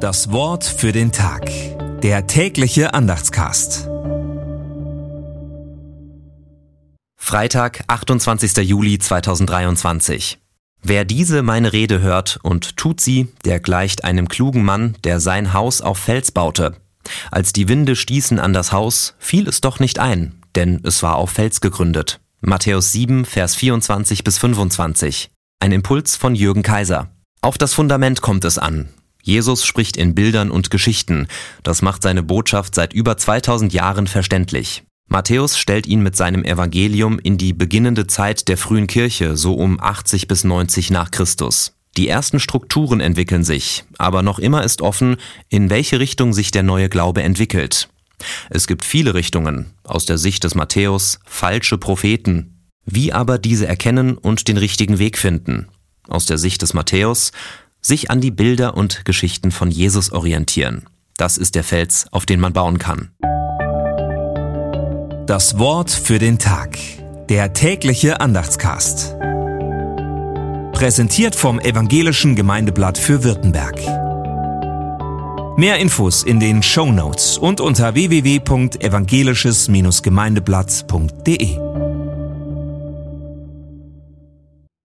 Das Wort für den Tag. Der tägliche Andachtscast. Freitag, 28. Juli 2023. Wer diese meine Rede hört und tut sie, der gleicht einem klugen Mann, der sein Haus auf Fels baute. Als die Winde stießen an das Haus, fiel es doch nicht ein, denn es war auf Fels gegründet. Matthäus 7, Vers 24 bis 25. Ein Impuls von Jürgen Kaiser. Auf das Fundament kommt es an. Jesus spricht in Bildern und Geschichten. Das macht seine Botschaft seit über 2000 Jahren verständlich. Matthäus stellt ihn mit seinem Evangelium in die beginnende Zeit der frühen Kirche, so um 80 bis 90 nach Christus. Die ersten Strukturen entwickeln sich, aber noch immer ist offen, in welche Richtung sich der neue Glaube entwickelt. Es gibt viele Richtungen, aus der Sicht des Matthäus falsche Propheten. Wie aber diese erkennen und den richtigen Weg finden? Aus der Sicht des Matthäus sich an die Bilder und Geschichten von Jesus orientieren. Das ist der Fels, auf den man bauen kann. Das Wort für den Tag. Der tägliche Andachtscast. Präsentiert vom Evangelischen Gemeindeblatt für Württemberg. Mehr Infos in den Show Notes und unter www.evangelisches-gemeindeblatt.de.